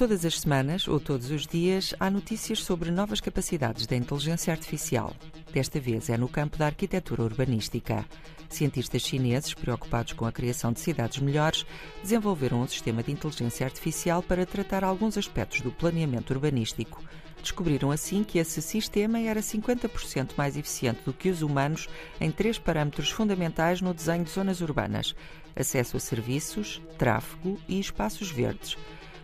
Todas as semanas ou todos os dias há notícias sobre novas capacidades da inteligência artificial. Desta vez é no campo da arquitetura urbanística. Cientistas chineses, preocupados com a criação de cidades melhores, desenvolveram um sistema de inteligência artificial para tratar alguns aspectos do planeamento urbanístico. Descobriram assim que esse sistema era 50% mais eficiente do que os humanos em três parâmetros fundamentais no desenho de zonas urbanas: acesso a serviços, tráfego e espaços verdes.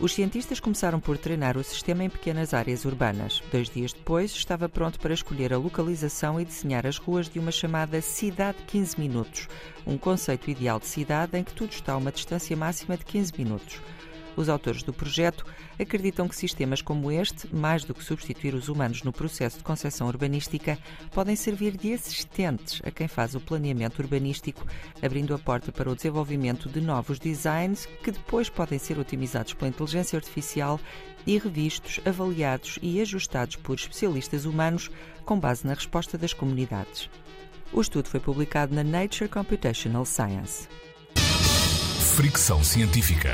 Os cientistas começaram por treinar o sistema em pequenas áreas urbanas. Dois dias depois, estava pronto para escolher a localização e desenhar as ruas de uma chamada Cidade 15 Minutos, um conceito ideal de cidade em que tudo está a uma distância máxima de 15 minutos. Os autores do projeto acreditam que sistemas como este, mais do que substituir os humanos no processo de concepção urbanística, podem servir de assistentes a quem faz o planeamento urbanístico, abrindo a porta para o desenvolvimento de novos designs que depois podem ser otimizados pela inteligência artificial e revistos, avaliados e ajustados por especialistas humanos com base na resposta das comunidades. O estudo foi publicado na Nature Computational Science. Fricção Científica.